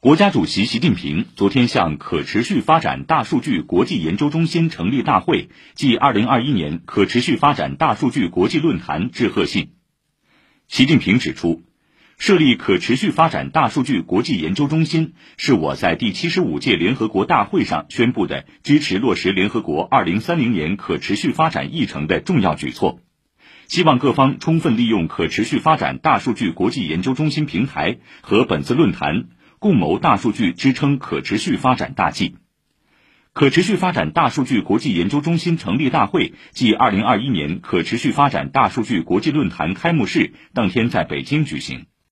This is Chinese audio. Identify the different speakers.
Speaker 1: 国家主席习近平昨天向可持续发展大数据国际研究中心成立大会暨二零二一年可持续发展大数据国际论坛致贺信。习近平指出，设立可持续发展大数据国际研究中心是我在第七十五届联合国大会上宣布的支持落实联合国二零三零年可持续发展议程的重要举措。希望各方充分利用可持续发展大数据国际研究中心平台和本次论坛。共谋大数据支撑可持续发展大计。可持续发展大数据国际研究中心成立大会暨二零二一年可持续发展大数据国际论坛开幕式当天在北京举行。